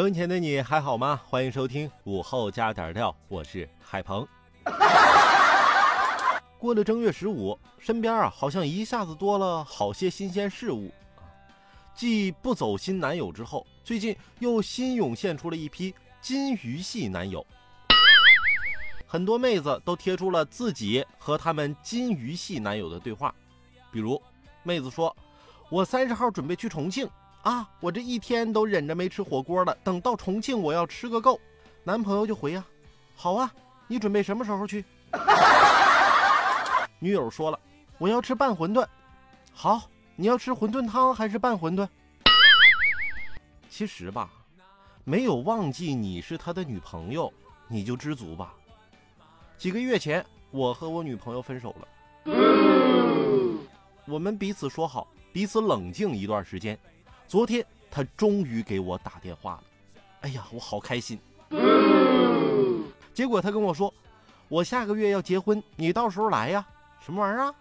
收音前的你还好吗？欢迎收听午后加点料，我是海鹏。过了正月十五，身边啊好像一下子多了好些新鲜事物。继不走心男友之后，最近又新涌现出了一批金鱼系男友。很多妹子都贴出了自己和他们金鱼系男友的对话，比如妹子说：“我三十号准备去重庆啊，我这一天都忍着没吃火锅了，等到重庆我要吃个够。”男朋友就回呀：“好啊，你准备什么时候去？” 女友说了：“我要吃拌馄饨。”好，你要吃馄饨汤还是拌馄饨？其实吧，没有忘记你是他的女朋友，你就知足吧。几个月前，我和我女朋友分手了。我们彼此说好，彼此冷静一段时间。昨天，他终于给我打电话了。哎呀，我好开心。结果他跟我说：“我下个月要结婚，你到时候来呀。”什么玩意儿啊？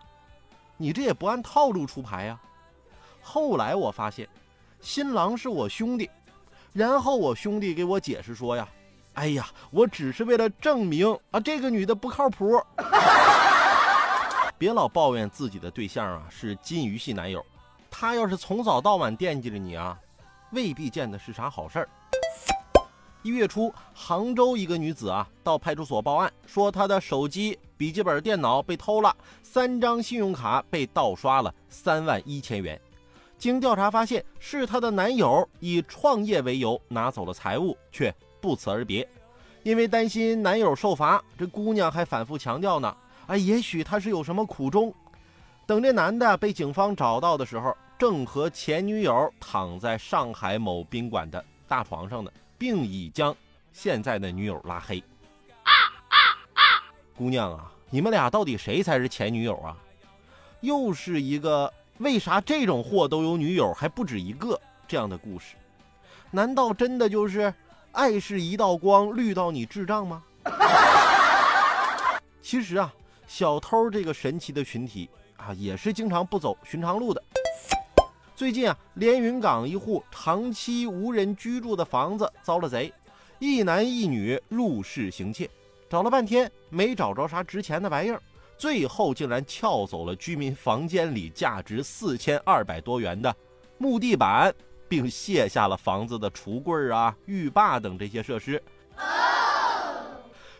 你这也不按套路出牌呀！后来我发现，新郎是我兄弟，然后我兄弟给我解释说呀：“哎呀，我只是为了证明啊，这个女的不靠谱。”别老抱怨自己的对象啊是金鱼系男友，他要是从早到晚惦记着你啊，未必见的是啥好事儿。一月初，杭州一个女子啊到派出所报案，说她的手机、笔记本电脑被偷了，三张信用卡被盗刷了三万一千元。经调查发现，是她的男友以创业为由拿走了财物，却不辞而别。因为担心男友受罚，这姑娘还反复强调呢：“啊，也许他是有什么苦衷。”等这男的被警方找到的时候，正和前女友躺在上海某宾馆的大床上呢。并已将现在的女友拉黑。姑娘啊，你们俩到底谁才是前女友啊？又是一个为啥这种货都有女友还不止一个这样的故事？难道真的就是爱是一道光，绿到你智障吗？其实啊，小偷这个神奇的群体啊，也是经常不走寻常路的。最近啊，连云港一户长期无人居住的房子遭了贼，一男一女入室行窃，找了半天没找着啥值钱的玩意儿，最后竟然撬走了居民房间里价值四千二百多元的木地板，并卸下了房子的橱柜啊、浴霸等这些设施。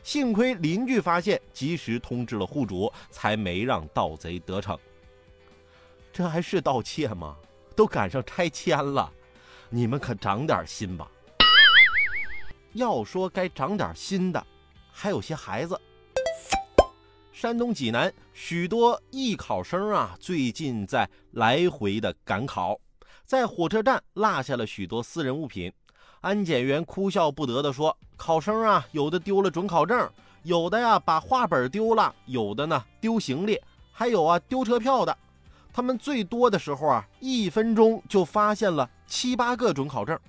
幸亏邻居发现，及时通知了户主，才没让盗贼得逞。这还是盗窃吗？都赶上拆迁了，你们可长点心吧。要说该长点心的，还有些孩子。山东济南许多艺考生啊，最近在来回的赶考，在火车站落下了许多私人物品。安检员哭笑不得地说：“考生啊，有的丢了准考证，有的呀把画本丢了，有的呢丢行李，还有啊丢车票的。”他们最多的时候啊，一分钟就发现了七八个准考证。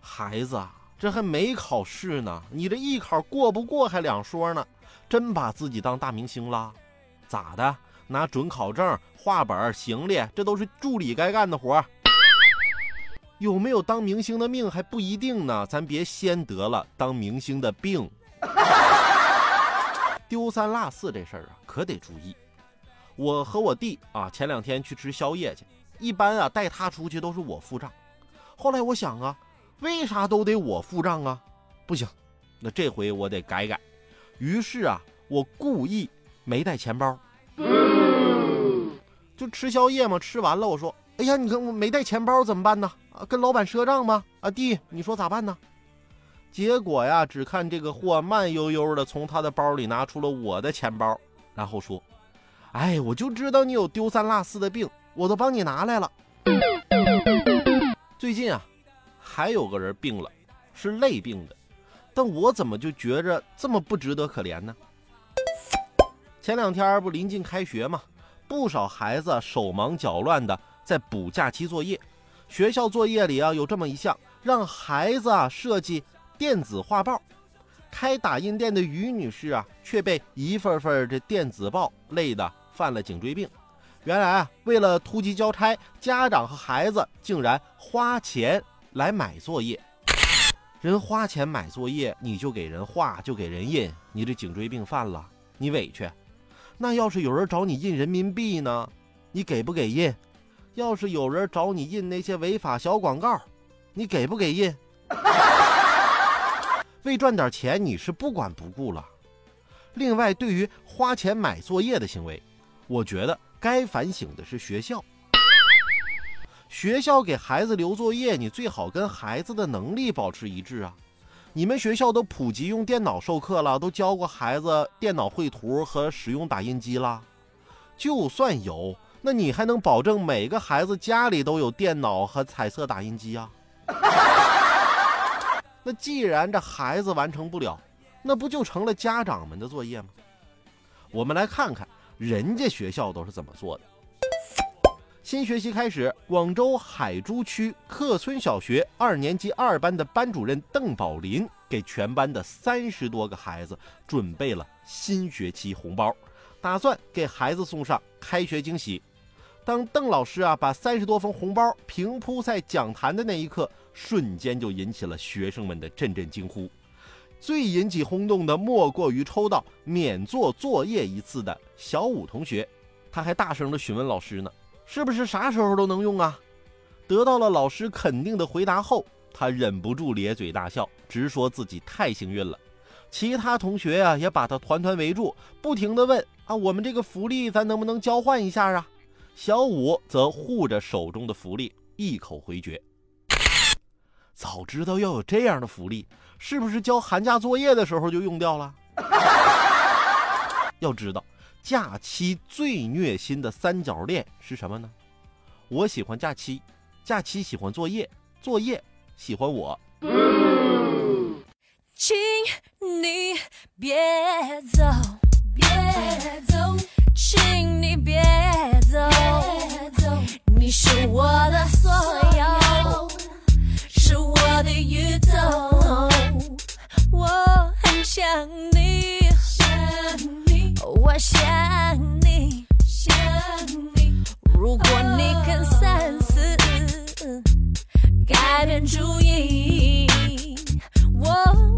孩子啊，这还没考试呢，你这艺考过不过还两说呢。真把自己当大明星了？咋的？拿准考证、画本、行李，这都是助理该干的活有没有当明星的命还不一定呢，咱别先得了当明星的病。丢三落四这事儿啊，可得注意。我和我弟啊，前两天去吃宵夜去，一般啊带他出去都是我付账。后来我想啊，为啥都得我付账啊？不行，那这回我得改改。于是啊，我故意没带钱包，就吃宵夜嘛。吃完了，我说：“哎呀，你看我没带钱包怎么办呢？啊，跟老板赊账吗？啊，弟，你说咋办呢？结果呀，只看这个货慢悠悠的从他的包里拿出了我的钱包，然后说：“哎，我就知道你有丢三落四的病，我都帮你拿来了。”最近啊，还有个人病了，是累病的，但我怎么就觉着这么不值得可怜呢？前两天不临近开学吗？不少孩子手忙脚乱的在补假期作业。学校作业里啊有这么一项，让孩子啊设计电子画报。开打印店的于女士啊，却被一份份这电子报累得犯了颈椎病。原来啊，为了突击交差，家长和孩子竟然花钱来买作业。人花钱买作业，你就给人画，就给人印，你这颈椎病犯了，你委屈。那要是有人找你印人民币呢，你给不给印？要是有人找你印那些违法小广告，你给不给印？为赚点钱，你是不管不顾了。另外，对于花钱买作业的行为，我觉得该反省的是学校。学校给孩子留作业，你最好跟孩子的能力保持一致啊。你们学校都普及用电脑授课了，都教过孩子电脑绘图和使用打印机了。就算有，那你还能保证每个孩子家里都有电脑和彩色打印机啊？那既然这孩子完成不了，那不就成了家长们的作业吗？我们来看看人家学校都是怎么做的。新学期开始，广州海珠区客村小学二年级二班的班主任邓宝林给全班的三十多个孩子准备了新学期红包，打算给孩子送上开学惊喜。当邓老师啊把三十多封红包平铺在讲坛的那一刻，瞬间就引起了学生们的阵阵惊呼。最引起轰动的莫过于抽到免做作业一次的小武同学，他还大声地询问老师呢。是不是啥时候都能用啊？得到了老师肯定的回答后，他忍不住咧嘴大笑，直说自己太幸运了。其他同学呀，也把他团团围住，不停地问：“啊，我们这个福利咱能不能交换一下啊？”小五则护着手中的福利，一口回绝：“早知道要有这样的福利，是不是交寒假作业的时候就用掉了？” 要知道。假期最虐心的三角恋是什么呢？我喜欢假期，假期喜欢作业，作业喜欢我。请你别走，别走，请你别，你是我的所有，是我的宇宙，我很想你。我想你，想你。如果你肯三思，改变主意，我。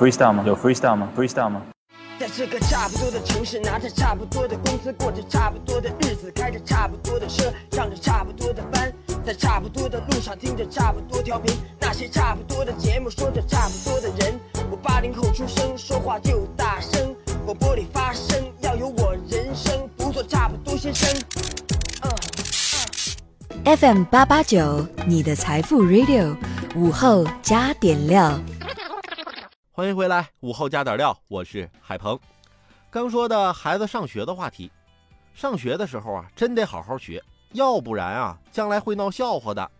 Freestyle 吗？有 freestyle 吗？freestyle 吗？在这个差不多的城市，拿着差不多的工资，过着差不多的日子，开着差不多的车，上着差不多的班，在差不多的路上，听着差不多调频，那些差不多的节目，说着差不多的人。我八零后出生，说话就大声，广播里发声，要有我人生，不做差不多先生。嗯、FM 八八九，你的财富 Radio，午后加点料。欢迎回来，午后加点料，我是海鹏。刚说的孩子上学的话题，上学的时候啊，真得好好学，要不然啊，将来会闹笑话的。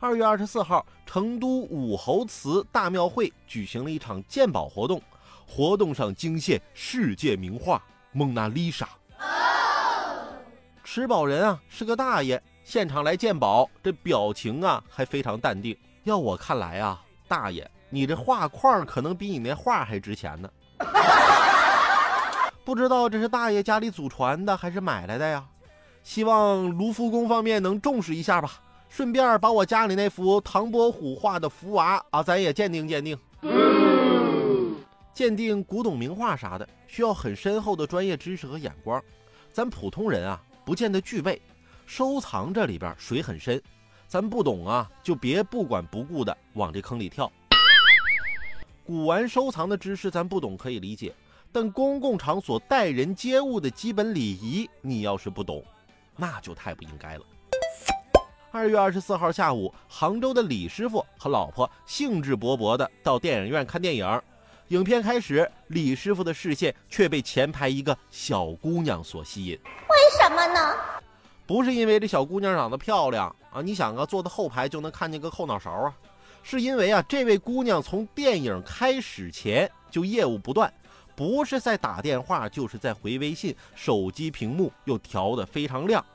二月二十四号，成都武侯祠大庙会举行了一场鉴宝活动，活动上惊现世界名画《蒙娜丽莎》。持宝人啊是个大爷，现场来鉴宝，这表情啊还非常淡定。要我看来啊，大爷。你这画框可能比你那画还值钱呢，不知道这是大爷家里祖传的还是买来的呀？希望卢浮宫方面能重视一下吧，顺便把我家里那幅唐伯虎画的福娃啊，咱也鉴定鉴定。鉴定古董名画啥的，需要很深厚的专业知识和眼光，咱普通人啊不见得具备。收藏这里边水很深，咱不懂啊，就别不管不顾的往这坑里跳。古玩收藏的知识咱不懂可以理解，但公共场所待人接物的基本礼仪，你要是不懂，那就太不应该了。二月二十四号下午，杭州的李师傅和老婆兴致勃勃地到电影院看电影。影片开始，李师傅的视线却被前排一个小姑娘所吸引。为什么呢？不是因为这小姑娘长得漂亮啊，你想啊，坐在后排就能看见个后脑勺啊。是因为啊，这位姑娘从电影开始前就业务不断，不是在打电话，就是在回微信，手机屏幕又调得非常亮。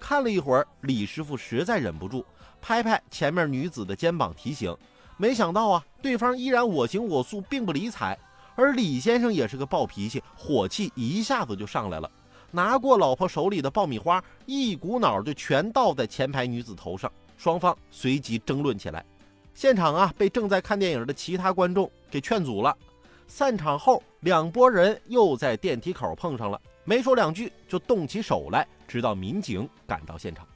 看了一会儿，李师傅实在忍不住，拍拍前面女子的肩膀提醒。没想到啊，对方依然我行我素，并不理睬。而李先生也是个暴脾气，火气一下子就上来了，拿过老婆手里的爆米花，一股脑就全倒在前排女子头上。双方随即争论起来。现场啊，被正在看电影的其他观众给劝阻了。散场后，两拨人又在电梯口碰上了，没说两句就动起手来，直到民警赶到现场。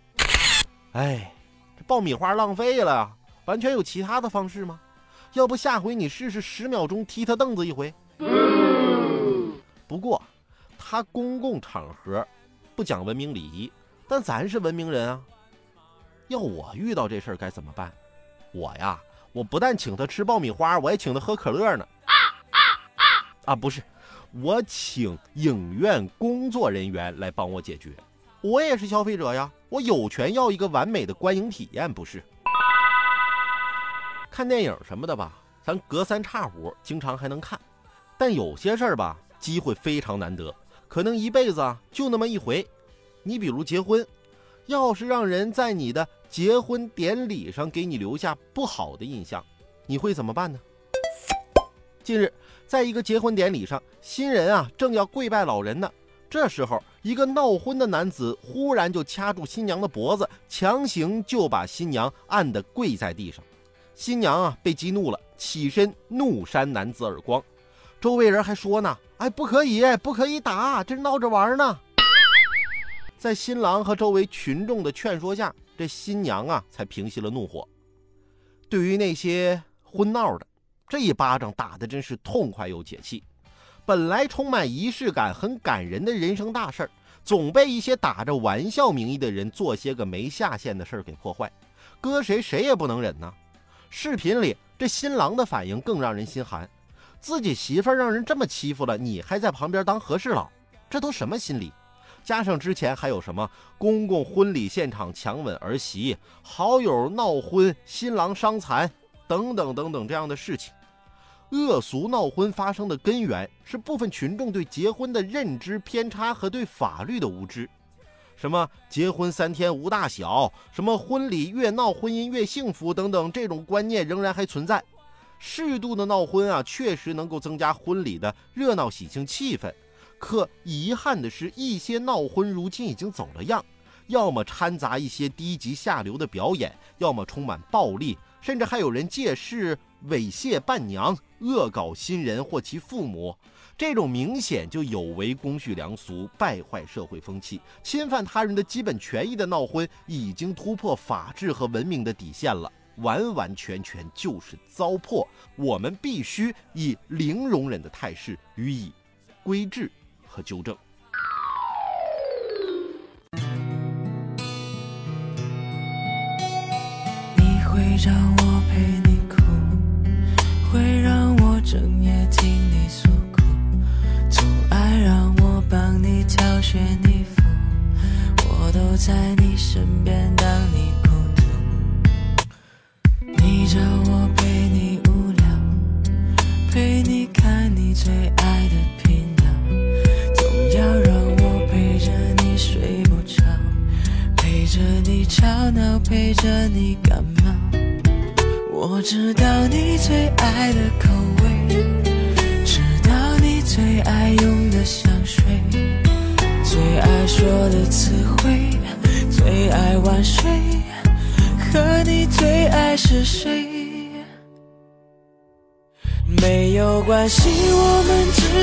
哎，这爆米花浪费了啊！完全有其他的方式吗？要不下回你试试十秒钟踢他凳子一回。不过，他公共场合不讲文明礼仪，但咱是文明人啊。要我遇到这事儿该怎么办？我呀，我不但请他吃爆米花，我还请他喝可乐呢。啊啊啊！啊，不是，我请影院工作人员来帮我解决。我也是消费者呀，我有权要一个完美的观影体验，不是？看电影什么的吧，咱隔三差五经常还能看，但有些事儿吧，机会非常难得，可能一辈子啊就那么一回。你比如结婚，要是让人在你的结婚典礼上给你留下不好的印象，你会怎么办呢？近日，在一个结婚典礼上，新人啊正要跪拜老人呢，这时候一个闹婚的男子忽然就掐住新娘的脖子，强行就把新娘按得跪在地上。新娘啊被激怒了，起身怒扇男子耳光。周围人还说呢：“哎，不可以，不可以打，这闹着玩呢。”在新郎和周围群众的劝说下，这新娘啊才平息了怒火。对于那些婚闹的，这一巴掌打得真是痛快又解气。本来充满仪式感、很感人的人生大事儿，总被一些打着玩笑名义的人做些个没下限的事儿给破坏，搁谁谁也不能忍呐。视频里这新郎的反应更让人心寒，自己媳妇让人这么欺负了，你还在旁边当和事佬，这都什么心理？加上之前还有什么公共婚礼现场强吻儿媳、好友闹婚、新郎伤残等等等等这样的事情，恶俗闹婚发生的根源是部分群众对结婚的认知偏差和对法律的无知。什么结婚三天无大小，什么婚礼越闹婚姻越幸福等等，这种观念仍然还存在。适度的闹婚啊，确实能够增加婚礼的热闹喜庆气氛。可遗憾的是，一些闹婚如今已经走了样，要么掺杂一些低级下流的表演，要么充满暴力，甚至还有人借势猥亵伴娘，恶搞新人或其父母，这种明显就有违公序良俗、败坏社会风气、侵犯他人的基本权益的闹婚，已经突破法治和文明的底线了，完完全全就是糟粕。我们必须以零容忍的态势予以规制和纠正。你会让我陪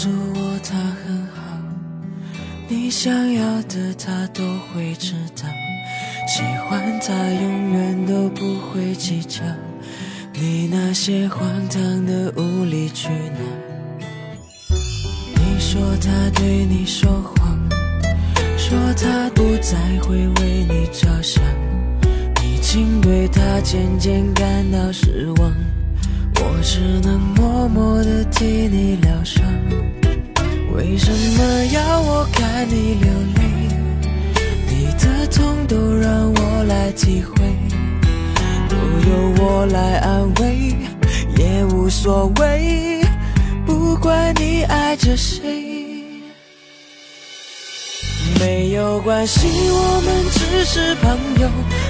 诉我他很好，你想要的他都会知道，喜欢他永远都不会计较，你那些荒唐的无理取闹。你说他对你说谎，说他不再会为你着想，你竟对他渐渐感到失望。我只能默默地替你疗伤。为什么要我看你流泪？你的痛都让我来体会，都由我来安慰，也无所谓。不管你爱着谁。没有关系，我们只是朋友，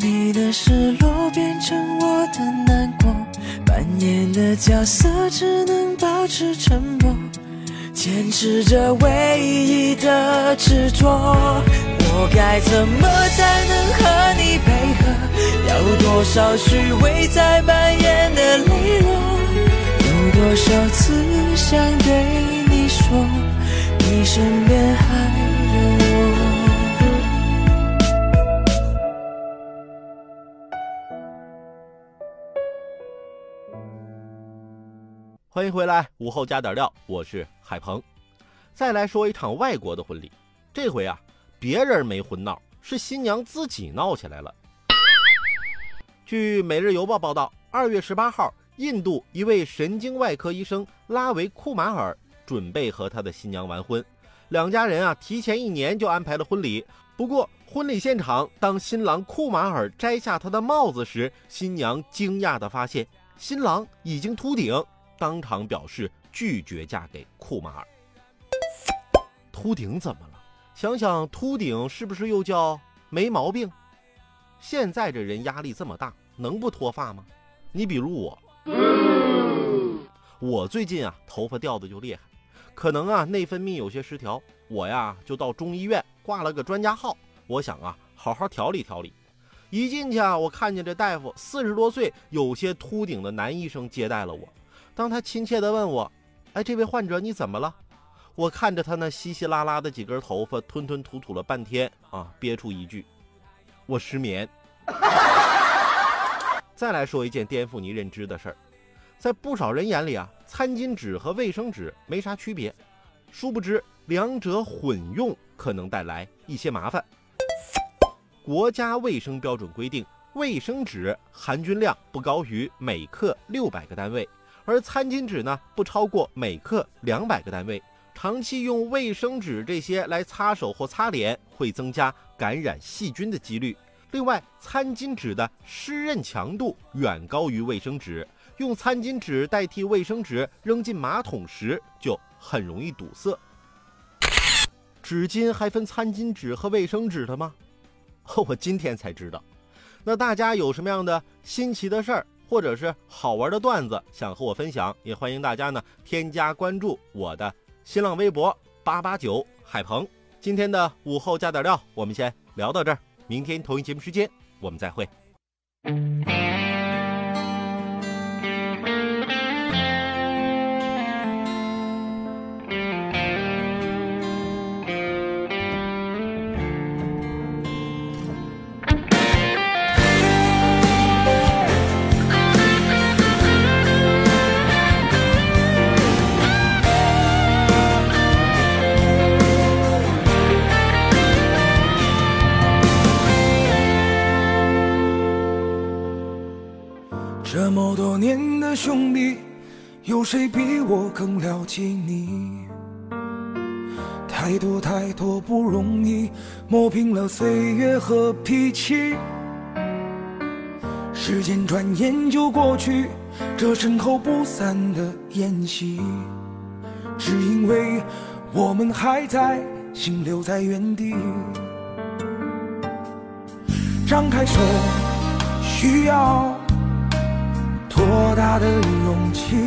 你的失落变成我的难过？扮演的角色只能保持沉默，坚持着唯一的执着。我该怎么才能和你配合？要多少虚伪才扮演的利落？有多少次想对欢迎回来，午后加点料，我是海鹏。再来说一场外国的婚礼，这回啊，别人没婚闹，是新娘自己闹起来了。据《每日邮报》报道，二月十八号，印度一位神经外科医生拉维库马尔准备和他的新娘完婚，两家人啊提前一年就安排了婚礼。不过，婚礼现场，当新郎库马尔摘下他的帽子时，新娘惊讶地发现新郎已经秃顶。当场表示拒绝嫁给库马尔。秃顶怎么了？想想秃顶是不是又叫没毛病？现在这人压力这么大，能不脱发吗？你比如我，我最近啊头发掉的就厉害，可能啊内分泌有些失调，我呀就到中医院挂了个专家号，我想啊好好调理调理。一进去啊，我看见这大夫四十多岁，有些秃顶的男医生接待了我。当他亲切地问我：“哎，这位患者你怎么了？”我看着他那稀稀拉拉的几根头发，吞吞吐吐了半天啊，憋出一句：“我失眠。”再来说一件颠覆你认知的事儿，在不少人眼里啊，餐巾纸和卫生纸没啥区别，殊不知两者混用可能带来一些麻烦。国家卫生标准规定，卫生纸含菌量不高于每克六百个单位，而餐巾纸呢不超过每克两百个单位。长期用卫生纸这些来擦手或擦脸，会增加感染细菌的几率。另外，餐巾纸的湿润强度远高于卫生纸，用餐巾纸代替卫生纸扔进马桶时，就很容易堵塞。纸巾还分餐巾纸和卫生纸的吗？我今天才知道。那大家有什么样的新奇的事儿，或者是好玩的段子想和我分享，也欢迎大家呢添加关注我的新浪微博八八九海鹏。今天的午后加点料，我们先聊到这儿。明天同一节目时间，我们再会。谁比我更了解你？太多太多不容易，磨平了岁月和脾气。时间转眼就过去，这身后不散的宴席，只因为我们还在，心留在原地。张开手，需要。多大的勇气？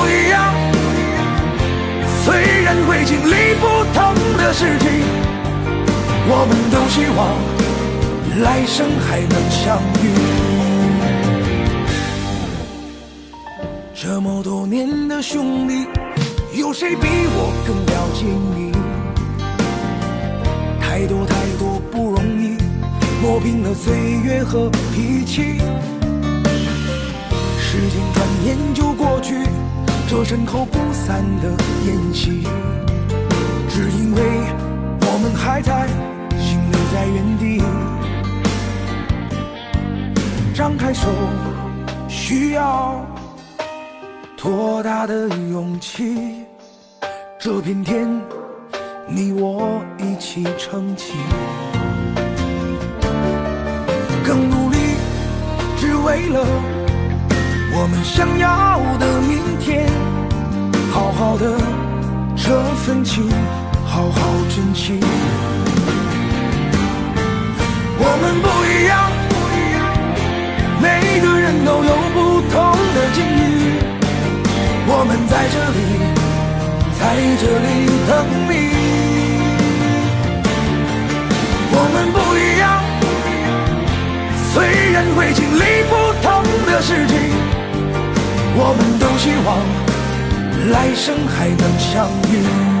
虽然会经历不同的事情，我们都希望来生还能相遇。这么多年的兄弟，有谁比我更了解你？太多太多不容易。磨平了岁月和脾气，时间转眼就过去，这身后不散的宴席，只因为我们还在，心留在原地。张开手，需要多大的勇气？这片天，你我一起撑起。更努力，只为了我们想要的明天。好好的这份情，好好珍惜。我们不一样，每个人都有不同的境遇。我们在这里，在这里等你。我们不一样。虽然会经历不同的事情，我们都希望来生还能相遇。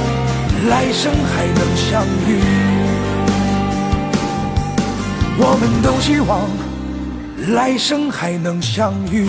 来生还能相遇。我们都希望来生还能相遇。